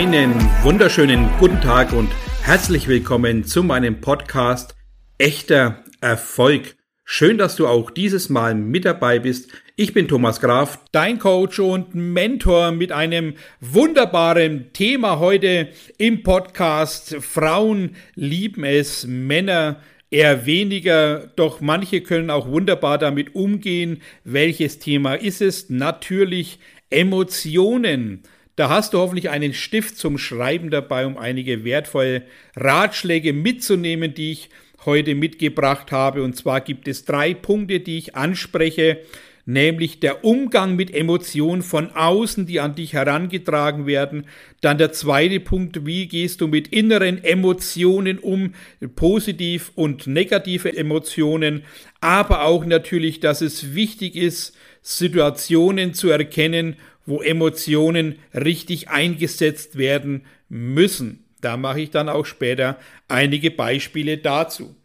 Einen wunderschönen guten Tag und herzlich willkommen zu meinem Podcast Echter Erfolg. Schön, dass du auch dieses Mal mit dabei bist. Ich bin Thomas Graf, dein Coach und Mentor mit einem wunderbaren Thema heute im Podcast. Frauen lieben es, Männer eher weniger, doch manche können auch wunderbar damit umgehen. Welches Thema ist es? Natürlich Emotionen. Da hast du hoffentlich einen Stift zum Schreiben dabei, um einige wertvolle Ratschläge mitzunehmen, die ich heute mitgebracht habe. Und zwar gibt es drei Punkte, die ich anspreche, nämlich der Umgang mit Emotionen von außen, die an dich herangetragen werden. Dann der zweite Punkt, wie gehst du mit inneren Emotionen um, positiv und negative Emotionen, aber auch natürlich, dass es wichtig ist, Situationen zu erkennen, wo Emotionen richtig eingesetzt werden müssen. Da mache ich dann auch später einige Beispiele dazu.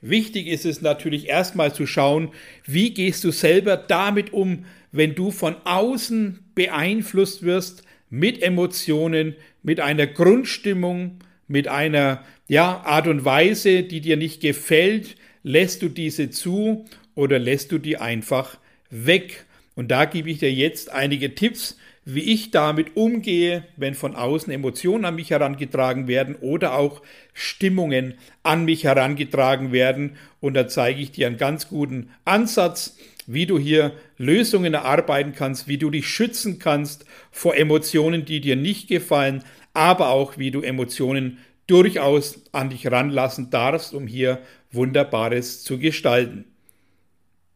Wichtig ist es natürlich erstmal zu schauen, wie gehst du selber damit um, wenn du von außen beeinflusst wirst mit Emotionen, mit einer Grundstimmung, mit einer ja, Art und Weise, die dir nicht gefällt, lässt du diese zu oder lässt du die einfach weg. Und da gebe ich dir jetzt einige Tipps, wie ich damit umgehe, wenn von außen Emotionen an mich herangetragen werden oder auch Stimmungen an mich herangetragen werden. Und da zeige ich dir einen ganz guten Ansatz, wie du hier Lösungen erarbeiten kannst, wie du dich schützen kannst vor Emotionen, die dir nicht gefallen, aber auch wie du Emotionen durchaus an dich ranlassen darfst, um hier Wunderbares zu gestalten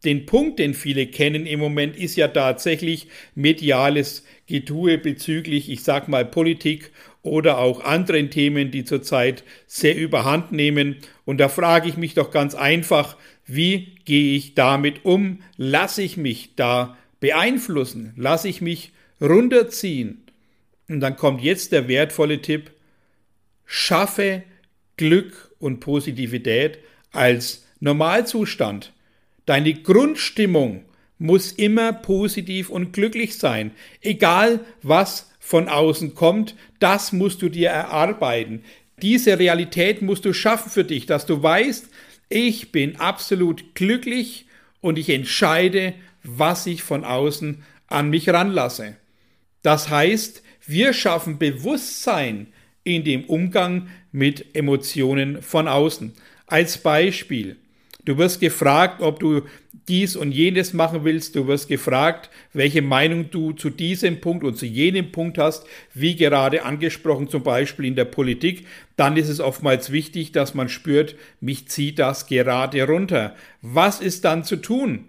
den Punkt, den viele kennen im Moment, ist ja tatsächlich mediales Getue bezüglich, ich sag mal, Politik oder auch anderen Themen, die zurzeit sehr überhand nehmen. Und da frage ich mich doch ganz einfach, wie gehe ich damit um? Lasse ich mich da beeinflussen? Lasse ich mich runterziehen? Und dann kommt jetzt der wertvolle Tipp, schaffe Glück und Positivität als Normalzustand. Deine Grundstimmung muss immer positiv und glücklich sein. Egal was von außen kommt, das musst du dir erarbeiten. Diese Realität musst du schaffen für dich, dass du weißt, ich bin absolut glücklich und ich entscheide, was ich von außen an mich ranlasse. Das heißt, wir schaffen Bewusstsein in dem Umgang mit Emotionen von außen. Als Beispiel, Du wirst gefragt, ob du dies und jenes machen willst. Du wirst gefragt, welche Meinung du zu diesem Punkt und zu jenem Punkt hast, wie gerade angesprochen, zum Beispiel in der Politik. Dann ist es oftmals wichtig, dass man spürt, mich zieht das gerade runter. Was ist dann zu tun?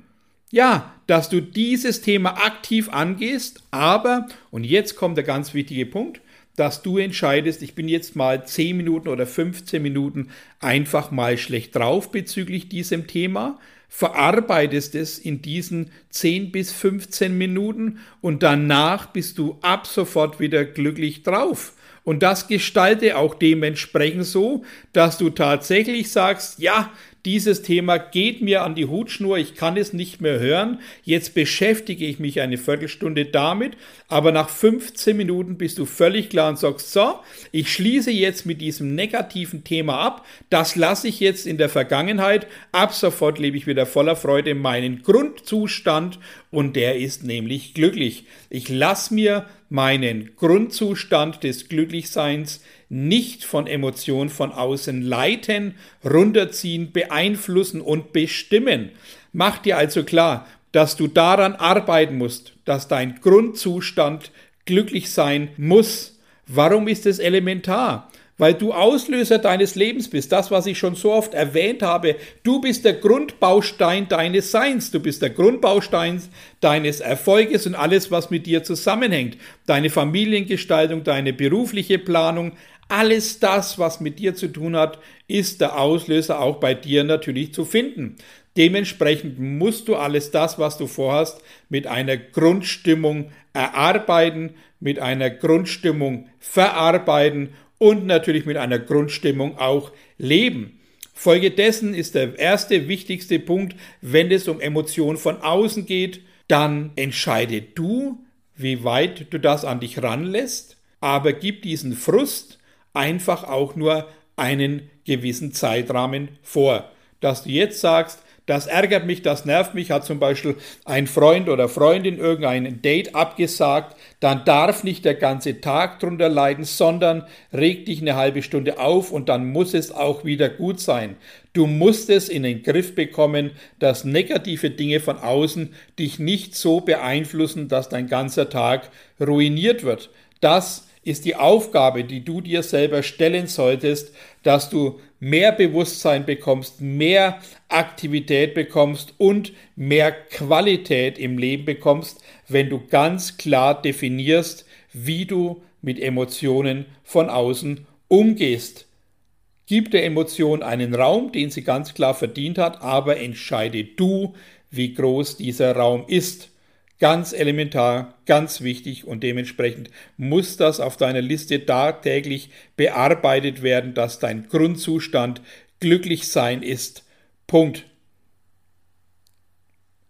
Ja, dass du dieses Thema aktiv angehst, aber, und jetzt kommt der ganz wichtige Punkt, dass du entscheidest, ich bin jetzt mal 10 Minuten oder 15 Minuten einfach mal schlecht drauf bezüglich diesem Thema, verarbeitest es in diesen 10 bis 15 Minuten und danach bist du ab sofort wieder glücklich drauf. Und das gestalte auch dementsprechend so, dass du tatsächlich sagst, ja, dieses Thema geht mir an die Hutschnur, ich kann es nicht mehr hören. Jetzt beschäftige ich mich eine Viertelstunde damit, aber nach 15 Minuten bist du völlig klar und sagst, so, ich schließe jetzt mit diesem negativen Thema ab, das lasse ich jetzt in der Vergangenheit, ab sofort lebe ich wieder voller Freude meinen Grundzustand und der ist nämlich glücklich. Ich lasse mir meinen Grundzustand des Glücklichseins nicht von Emotionen von außen leiten, runterziehen, beeinflussen und bestimmen. Mach dir also klar, dass du daran arbeiten musst, dass dein Grundzustand glücklich sein muss. Warum ist es elementar? Weil du Auslöser deines Lebens bist. Das, was ich schon so oft erwähnt habe. Du bist der Grundbaustein deines Seins. Du bist der Grundbaustein deines Erfolges und alles, was mit dir zusammenhängt. Deine Familiengestaltung, deine berufliche Planung, alles das, was mit dir zu tun hat, ist der Auslöser auch bei dir natürlich zu finden. Dementsprechend musst du alles das, was du vorhast, mit einer Grundstimmung erarbeiten, mit einer Grundstimmung verarbeiten und natürlich mit einer Grundstimmung auch leben. Folgedessen ist der erste wichtigste Punkt, wenn es um Emotionen von außen geht, dann entscheide du, wie weit du das an dich ranlässt. aber gib diesen Frust einfach auch nur einen gewissen Zeitrahmen vor. Dass du jetzt sagst, das ärgert mich, das nervt mich, hat zum Beispiel ein Freund oder Freundin irgendein Date abgesagt, dann darf nicht der ganze Tag drunter leiden, sondern reg dich eine halbe Stunde auf und dann muss es auch wieder gut sein. Du musst es in den Griff bekommen, dass negative Dinge von außen dich nicht so beeinflussen, dass dein ganzer Tag ruiniert wird. Das ist die Aufgabe, die du dir selber stellen solltest, dass du mehr Bewusstsein bekommst, mehr Aktivität bekommst und mehr Qualität im Leben bekommst, wenn du ganz klar definierst, wie du mit Emotionen von außen umgehst. Gib der Emotion einen Raum, den sie ganz klar verdient hat, aber entscheide du, wie groß dieser Raum ist. Ganz elementar, ganz wichtig und dementsprechend muss das auf deiner Liste tagtäglich bearbeitet werden, dass dein Grundzustand glücklich sein ist. Punkt.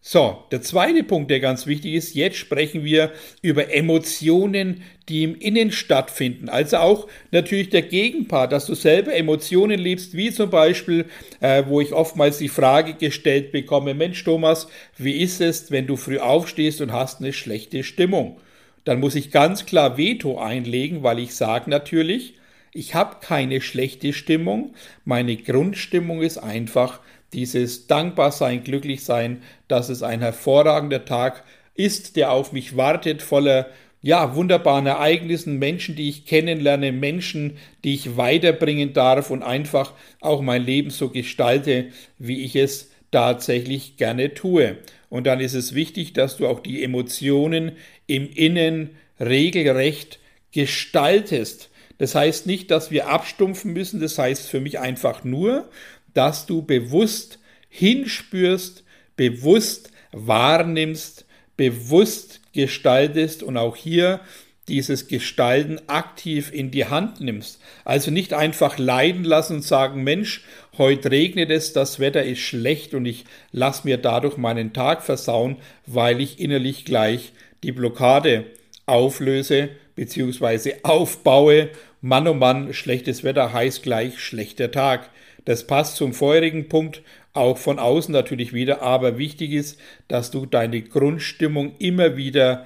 So, der zweite Punkt, der ganz wichtig ist, jetzt sprechen wir über Emotionen, die im Innen stattfinden. Also auch natürlich der Gegenpart, dass du selber Emotionen liebst, wie zum Beispiel, äh, wo ich oftmals die Frage gestellt bekomme, Mensch Thomas, wie ist es, wenn du früh aufstehst und hast eine schlechte Stimmung? Dann muss ich ganz klar Veto einlegen, weil ich sage natürlich, ich habe keine schlechte Stimmung, meine Grundstimmung ist einfach dieses Dankbarsein, Glücklichsein, dass es ein hervorragender Tag ist, der auf mich wartet, voller ja, wunderbaren Ereignissen, Menschen, die ich kennenlerne, Menschen, die ich weiterbringen darf und einfach auch mein Leben so gestalte, wie ich es tatsächlich gerne tue. Und dann ist es wichtig, dass du auch die Emotionen im Innen regelrecht gestaltest. Das heißt nicht, dass wir abstumpfen müssen, das heißt für mich einfach nur, dass du bewusst hinspürst, bewusst wahrnimmst, bewusst gestaltest und auch hier dieses Gestalten aktiv in die Hand nimmst. Also nicht einfach leiden lassen und sagen, Mensch, heute regnet es, das Wetter ist schlecht und ich lass mir dadurch meinen Tag versauen, weil ich innerlich gleich die Blockade auflöse bzw. aufbaue. Mann oh Mann, schlechtes Wetter heißt gleich schlechter Tag. Das passt zum vorherigen Punkt, auch von außen natürlich wieder, aber wichtig ist, dass du deine Grundstimmung immer wieder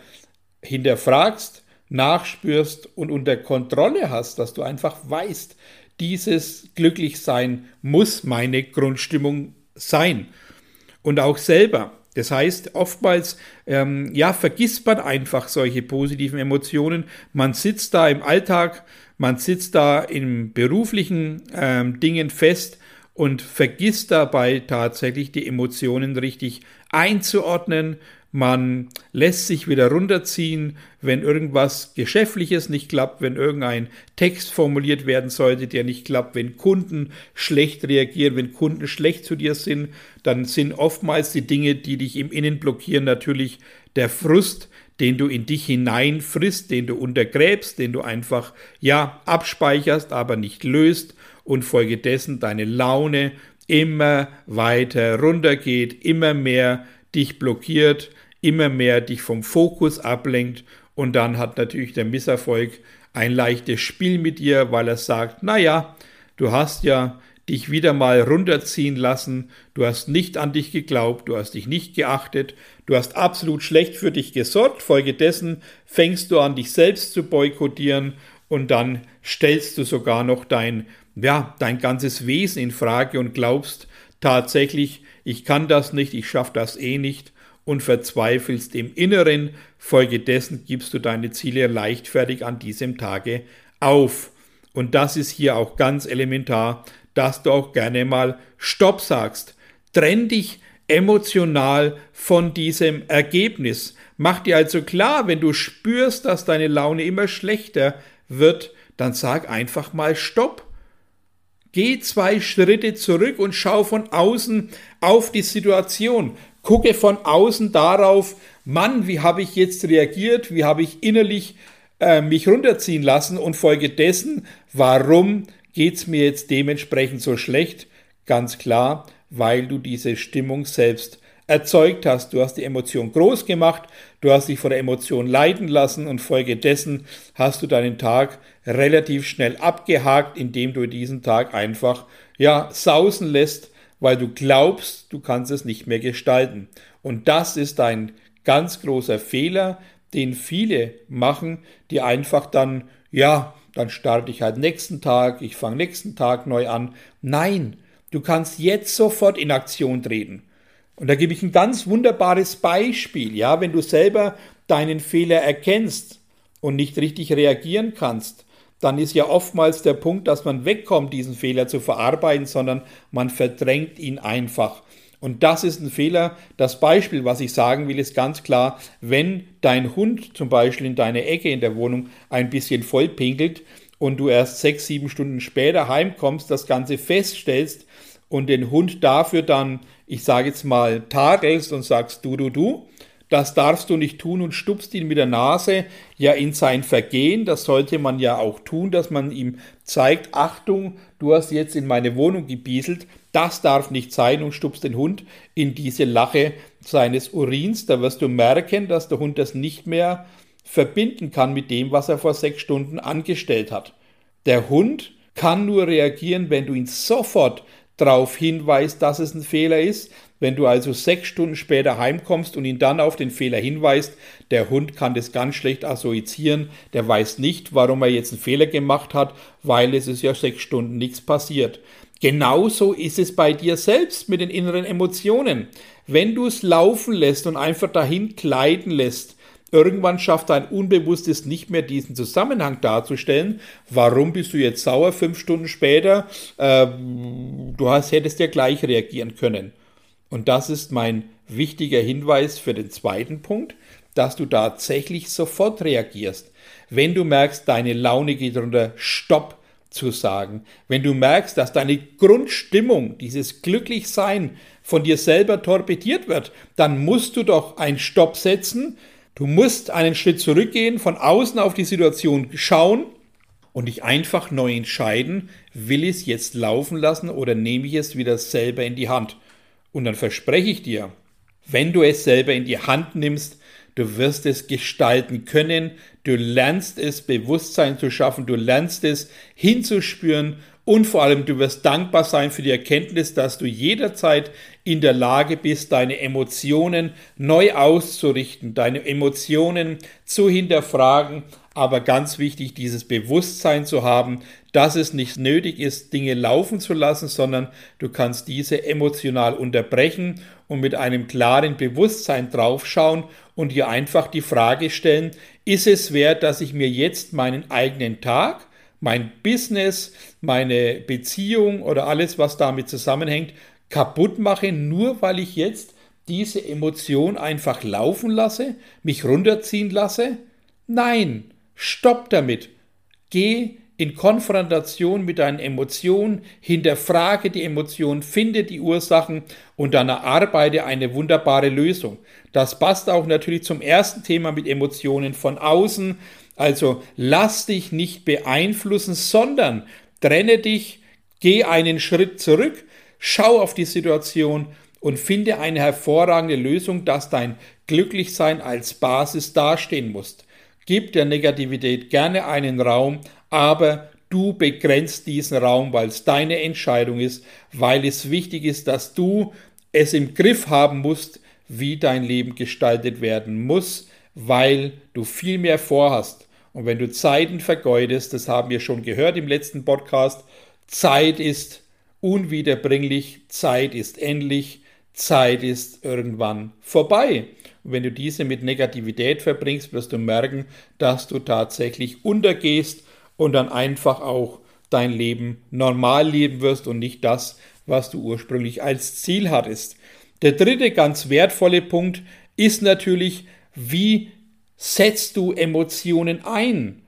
hinterfragst, nachspürst und unter Kontrolle hast, dass du einfach weißt, dieses Glücklichsein muss meine Grundstimmung sein. Und auch selber. Das heißt, oftmals ähm, ja, vergisst man einfach solche positiven Emotionen. Man sitzt da im Alltag, man sitzt da in beruflichen ähm, Dingen fest und vergisst dabei tatsächlich die Emotionen richtig einzuordnen. Man lässt sich wieder runterziehen, wenn irgendwas Geschäftliches nicht klappt, wenn irgendein Text formuliert werden sollte, der nicht klappt, wenn Kunden schlecht reagieren, wenn Kunden schlecht zu dir sind, dann sind oftmals die Dinge, die dich im Innen blockieren, natürlich der Frust, den du in dich hineinfrisst, den du untergräbst, den du einfach, ja, abspeicherst, aber nicht löst und folgedessen deine Laune immer weiter runtergeht, immer mehr dich blockiert, immer mehr dich vom Fokus ablenkt und dann hat natürlich der Misserfolg ein leichtes Spiel mit dir, weil er sagt, naja, du hast ja dich wieder mal runterziehen lassen, du hast nicht an dich geglaubt, du hast dich nicht geachtet, du hast absolut schlecht für dich gesorgt, folgedessen fängst du an, dich selbst zu boykottieren und dann stellst du sogar noch dein, ja, dein ganzes Wesen in Frage und glaubst tatsächlich, ich kann das nicht, ich schaffe das eh nicht und verzweifelst im Inneren, folgedessen gibst du deine Ziele leichtfertig an diesem Tage auf. Und das ist hier auch ganz elementar, dass du auch gerne mal Stopp sagst. Trenn dich emotional von diesem Ergebnis. Mach dir also klar, wenn du spürst, dass deine Laune immer schlechter wird, dann sag einfach mal Stopp. Geh zwei Schritte zurück und schau von außen auf die Situation. Gucke von außen darauf, Mann, wie habe ich jetzt reagiert, wie habe ich innerlich äh, mich runterziehen lassen und folgedessen, warum geht es mir jetzt dementsprechend so schlecht? Ganz klar, weil du diese Stimmung selbst erzeugt hast. Du hast die Emotion groß gemacht, du hast dich von der Emotion leiten lassen und folgedessen hast du deinen Tag relativ schnell abgehakt, indem du diesen Tag einfach ja sausen lässt, weil du glaubst, du kannst es nicht mehr gestalten. Und das ist ein ganz großer Fehler, den viele machen, die einfach dann ja, dann starte ich halt nächsten Tag, ich fange nächsten Tag neu an. Nein, du kannst jetzt sofort in Aktion treten. Und da gebe ich ein ganz wunderbares Beispiel, ja, wenn du selber deinen Fehler erkennst und nicht richtig reagieren kannst, dann ist ja oftmals der Punkt, dass man wegkommt, diesen Fehler zu verarbeiten, sondern man verdrängt ihn einfach. Und das ist ein Fehler. Das Beispiel, was ich sagen will, ist ganz klar, wenn dein Hund zum Beispiel in deine Ecke in der Wohnung ein bisschen vollpinkelt und du erst sechs, sieben Stunden später heimkommst, das Ganze feststellst und den Hund dafür dann, ich sage jetzt mal, tadelst und sagst du, du, du, das darfst du nicht tun und stupst ihn mit der Nase ja in sein Vergehen. Das sollte man ja auch tun, dass man ihm zeigt, Achtung, du hast jetzt in meine Wohnung gebieselt, das darf nicht sein und stupst den Hund in diese Lache seines Urins. Da wirst du merken, dass der Hund das nicht mehr verbinden kann mit dem, was er vor sechs Stunden angestellt hat. Der Hund kann nur reagieren, wenn du ihn sofort darauf hinweist, dass es ein Fehler ist. Wenn du also sechs Stunden später heimkommst und ihn dann auf den Fehler hinweist, der Hund kann das ganz schlecht assoziieren, der weiß nicht, warum er jetzt einen Fehler gemacht hat, weil es ist ja sechs Stunden nichts passiert. Genauso ist es bei dir selbst mit den inneren Emotionen. Wenn du es laufen lässt und einfach dahin gleiten lässt, Irgendwann schafft dein Unbewusstes nicht mehr diesen Zusammenhang darzustellen. Warum bist du jetzt sauer fünf Stunden später? Äh, du hast, hättest ja gleich reagieren können. Und das ist mein wichtiger Hinweis für den zweiten Punkt, dass du tatsächlich sofort reagierst. Wenn du merkst, deine Laune geht runter, stopp zu sagen. Wenn du merkst, dass deine Grundstimmung, dieses Glücklichsein von dir selber torpediert wird, dann musst du doch einen Stopp setzen. Du musst einen Schritt zurückgehen, von außen auf die Situation schauen und dich einfach neu entscheiden, will ich es jetzt laufen lassen oder nehme ich es wieder selber in die Hand. Und dann verspreche ich dir, wenn du es selber in die Hand nimmst, du wirst es gestalten können, du lernst es Bewusstsein zu schaffen, du lernst es hinzuspüren. Und vor allem du wirst dankbar sein für die Erkenntnis, dass du jederzeit in der Lage bist, deine Emotionen neu auszurichten, deine Emotionen zu hinterfragen, aber ganz wichtig, dieses Bewusstsein zu haben, dass es nicht nötig ist, Dinge laufen zu lassen, sondern du kannst diese emotional unterbrechen und mit einem klaren Bewusstsein draufschauen und dir einfach die Frage stellen, ist es wert, dass ich mir jetzt meinen eigenen Tag, mein Business, meine Beziehung oder alles, was damit zusammenhängt, kaputt mache, nur weil ich jetzt diese Emotion einfach laufen lasse, mich runterziehen lasse? Nein, stopp damit. Geh in Konfrontation mit deinen Emotionen, hinterfrage die Emotionen, finde die Ursachen und dann erarbeite eine wunderbare Lösung. Das passt auch natürlich zum ersten Thema mit Emotionen von außen. Also lass dich nicht beeinflussen, sondern trenne dich, geh einen Schritt zurück, schau auf die Situation und finde eine hervorragende Lösung, dass dein Glücklichsein als Basis dastehen muss. Gib der Negativität gerne einen Raum, aber du begrenzt diesen Raum, weil es deine Entscheidung ist, weil es wichtig ist, dass du es im Griff haben musst, wie dein Leben gestaltet werden muss, weil du viel mehr vorhast. Und wenn du Zeiten vergeudest, das haben wir schon gehört im letzten Podcast, Zeit ist unwiederbringlich, Zeit ist endlich, Zeit ist irgendwann vorbei. Und wenn du diese mit Negativität verbringst, wirst du merken, dass du tatsächlich untergehst und dann einfach auch dein Leben normal leben wirst und nicht das, was du ursprünglich als Ziel hattest. Der dritte ganz wertvolle Punkt ist natürlich, wie setzt du Emotionen ein?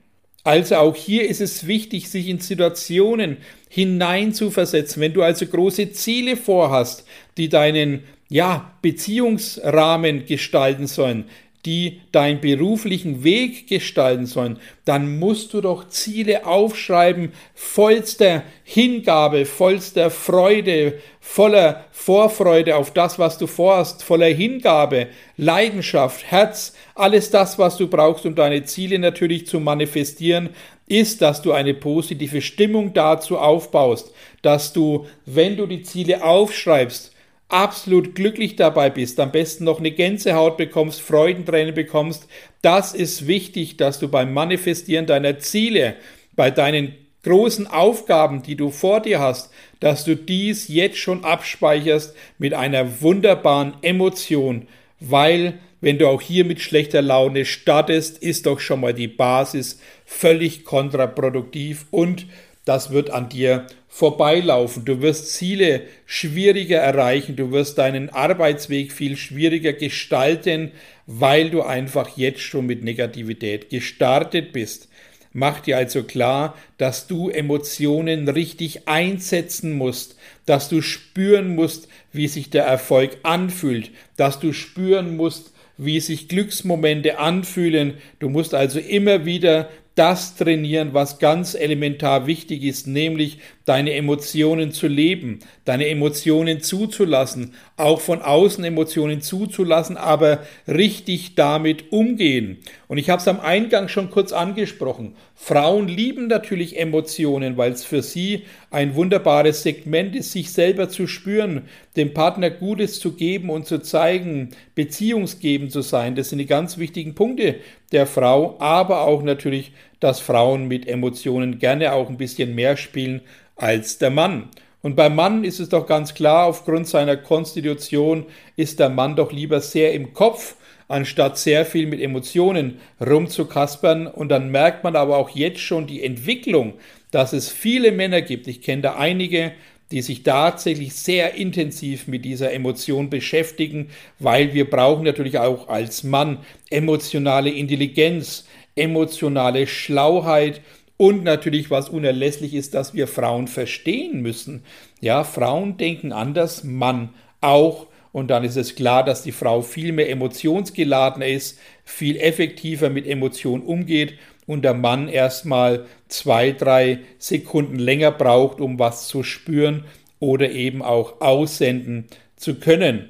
Also auch hier ist es wichtig, sich in Situationen hineinzuversetzen. Wenn du also große Ziele vorhast, die deinen ja, Beziehungsrahmen gestalten sollen, die deinen beruflichen Weg gestalten sollen, dann musst du doch Ziele aufschreiben, vollster Hingabe, vollster Freude, voller Vorfreude auf das, was du vorhast, voller Hingabe, Leidenschaft, Herz, alles das, was du brauchst, um deine Ziele natürlich zu manifestieren, ist, dass du eine positive Stimmung dazu aufbaust, dass du, wenn du die Ziele aufschreibst, absolut glücklich dabei bist, am besten noch eine Gänsehaut bekommst, Freudentränen bekommst, das ist wichtig, dass du beim Manifestieren deiner Ziele, bei deinen großen Aufgaben, die du vor dir hast, dass du dies jetzt schon abspeicherst mit einer wunderbaren Emotion, weil wenn du auch hier mit schlechter Laune startest, ist doch schon mal die Basis völlig kontraproduktiv und das wird an dir vorbeilaufen. Du wirst Ziele schwieriger erreichen, du wirst deinen Arbeitsweg viel schwieriger gestalten, weil du einfach jetzt schon mit Negativität gestartet bist. Mach dir also klar, dass du Emotionen richtig einsetzen musst, dass du spüren musst, wie sich der Erfolg anfühlt, dass du spüren musst, wie sich Glücksmomente anfühlen. Du musst also immer wieder das trainieren, was ganz elementar wichtig ist, nämlich deine Emotionen zu leben, deine Emotionen zuzulassen, auch von außen Emotionen zuzulassen, aber richtig damit umgehen. Und ich habe es am Eingang schon kurz angesprochen. Frauen lieben natürlich Emotionen, weil es für sie ein wunderbares Segment ist, sich selber zu spüren, dem Partner Gutes zu geben und zu zeigen, beziehungsgebend zu sein. Das sind die ganz wichtigen Punkte der Frau, aber auch natürlich, dass Frauen mit Emotionen gerne auch ein bisschen mehr spielen als der Mann. Und beim Mann ist es doch ganz klar, aufgrund seiner Konstitution ist der Mann doch lieber sehr im Kopf, anstatt sehr viel mit Emotionen rumzukaspern. Und dann merkt man aber auch jetzt schon die Entwicklung, dass es viele Männer gibt. Ich kenne da einige, die sich tatsächlich sehr intensiv mit dieser Emotion beschäftigen, weil wir brauchen natürlich auch als Mann emotionale Intelligenz, emotionale Schlauheit und natürlich, was unerlässlich ist, dass wir Frauen verstehen müssen. Ja, Frauen denken anders, Mann auch. Und dann ist es klar, dass die Frau viel mehr emotionsgeladener ist, viel effektiver mit Emotionen umgeht und der Mann erstmal zwei, drei Sekunden länger braucht, um was zu spüren oder eben auch aussenden zu können.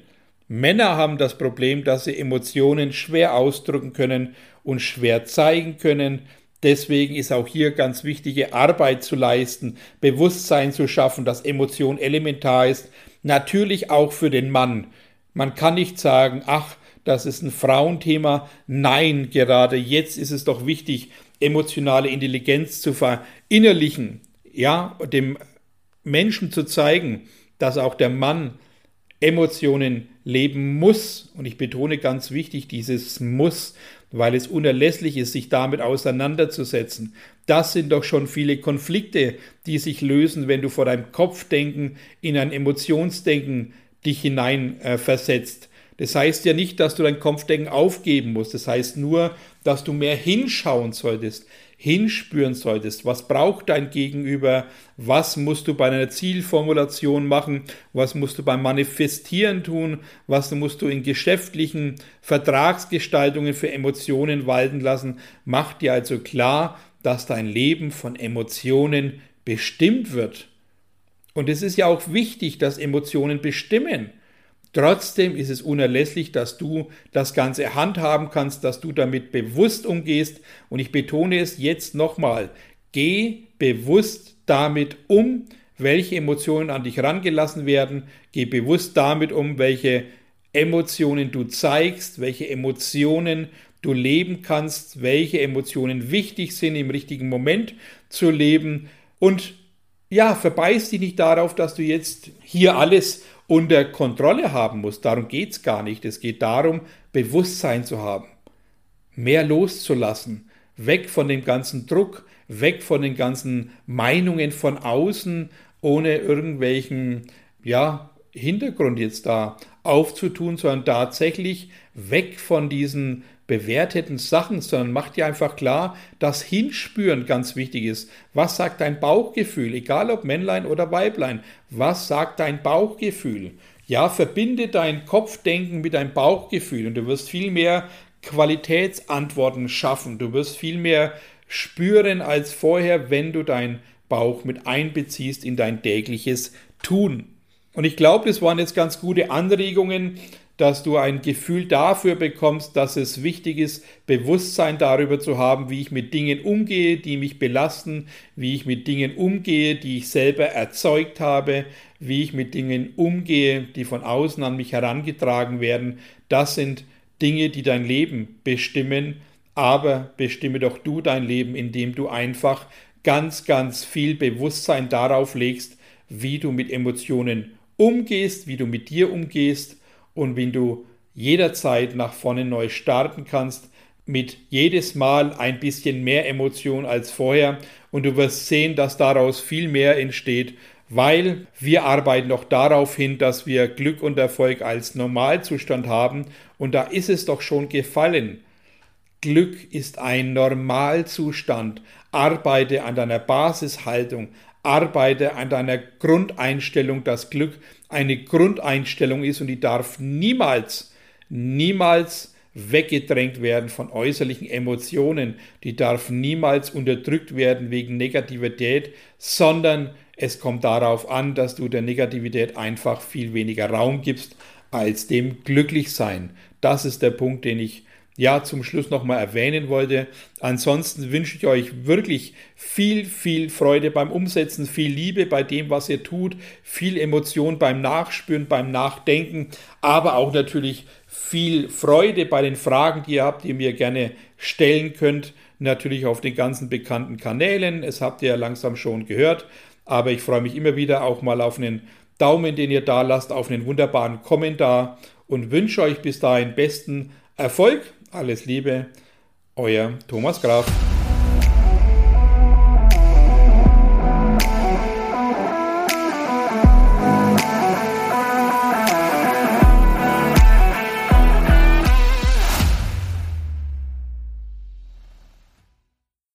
Männer haben das Problem, dass sie Emotionen schwer ausdrücken können und schwer zeigen können. Deswegen ist auch hier ganz wichtige Arbeit zu leisten, Bewusstsein zu schaffen, dass Emotion elementar ist. Natürlich auch für den Mann. Man kann nicht sagen, ach, das ist ein Frauenthema. Nein, gerade jetzt ist es doch wichtig, emotionale Intelligenz zu verinnerlichen. Ja, dem Menschen zu zeigen, dass auch der Mann Emotionen leben muss. Und ich betone ganz wichtig dieses muss, weil es unerlässlich ist, sich damit auseinanderzusetzen. Das sind doch schon viele Konflikte, die sich lösen, wenn du vor deinem Kopfdenken in ein Emotionsdenken dich hinein äh, versetzt. Das heißt ja nicht, dass du dein Kopfdenken aufgeben musst. Das heißt nur, dass du mehr hinschauen solltest, hinspüren solltest. Was braucht dein Gegenüber? Was musst du bei einer Zielformulation machen? Was musst du beim Manifestieren tun? Was musst du in geschäftlichen Vertragsgestaltungen für Emotionen walten lassen? Mach dir also klar, dass dein Leben von Emotionen bestimmt wird. Und es ist ja auch wichtig, dass Emotionen bestimmen. Trotzdem ist es unerlässlich, dass du das Ganze handhaben kannst, dass du damit bewusst umgehst. Und ich betone es jetzt nochmal, geh bewusst damit um, welche Emotionen an dich rangelassen werden. Geh bewusst damit um, welche Emotionen du zeigst, welche Emotionen du leben kannst, welche Emotionen wichtig sind, im richtigen Moment zu leben. Und ja, verbeiß dich nicht darauf, dass du jetzt hier alles unter Kontrolle haben muss. Darum geht es gar nicht. Es geht darum, Bewusstsein zu haben, mehr loszulassen, weg von dem ganzen Druck, weg von den ganzen Meinungen von außen, ohne irgendwelchen ja, Hintergrund jetzt da aufzutun, sondern tatsächlich weg von diesen bewerteten Sachen, sondern mach dir einfach klar, dass Hinspüren ganz wichtig ist. Was sagt dein Bauchgefühl, egal ob Männlein oder Weiblein? Was sagt dein Bauchgefühl? Ja, verbinde dein Kopfdenken mit deinem Bauchgefühl und du wirst viel mehr Qualitätsantworten schaffen. Du wirst viel mehr spüren als vorher, wenn du deinen Bauch mit einbeziehst in dein tägliches Tun. Und ich glaube, das waren jetzt ganz gute Anregungen, dass du ein Gefühl dafür bekommst, dass es wichtig ist, Bewusstsein darüber zu haben, wie ich mit Dingen umgehe, die mich belasten, wie ich mit Dingen umgehe, die ich selber erzeugt habe, wie ich mit Dingen umgehe, die von außen an mich herangetragen werden. Das sind Dinge, die dein Leben bestimmen, aber bestimme doch du dein Leben, indem du einfach ganz, ganz viel Bewusstsein darauf legst, wie du mit Emotionen umgehst, wie du mit dir umgehst und wie du jederzeit nach vorne neu starten kannst, mit jedes Mal ein bisschen mehr Emotion als vorher und du wirst sehen, dass daraus viel mehr entsteht, weil wir arbeiten doch darauf hin, dass wir Glück und Erfolg als Normalzustand haben und da ist es doch schon gefallen. Glück ist ein Normalzustand. Arbeite an deiner Basishaltung, arbeite an deiner Grundeinstellung, dass Glück eine Grundeinstellung ist und die darf niemals, niemals weggedrängt werden von äußerlichen Emotionen, die darf niemals unterdrückt werden wegen Negativität, sondern es kommt darauf an, dass du der Negativität einfach viel weniger Raum gibst als dem Glücklichsein. Das ist der Punkt, den ich ja zum Schluss nochmal erwähnen wollte. Ansonsten wünsche ich euch wirklich viel, viel Freude beim Umsetzen, viel Liebe bei dem, was ihr tut, viel Emotion beim Nachspüren, beim Nachdenken, aber auch natürlich viel Freude bei den Fragen, die ihr habt, die ihr mir gerne stellen könnt. Natürlich auf den ganzen bekannten Kanälen. Es habt ihr ja langsam schon gehört. Aber ich freue mich immer wieder auch mal auf einen Daumen, den ihr da lasst, auf einen wunderbaren Kommentar und wünsche euch bis dahin besten Erfolg alles Liebe, euer Thomas Graf.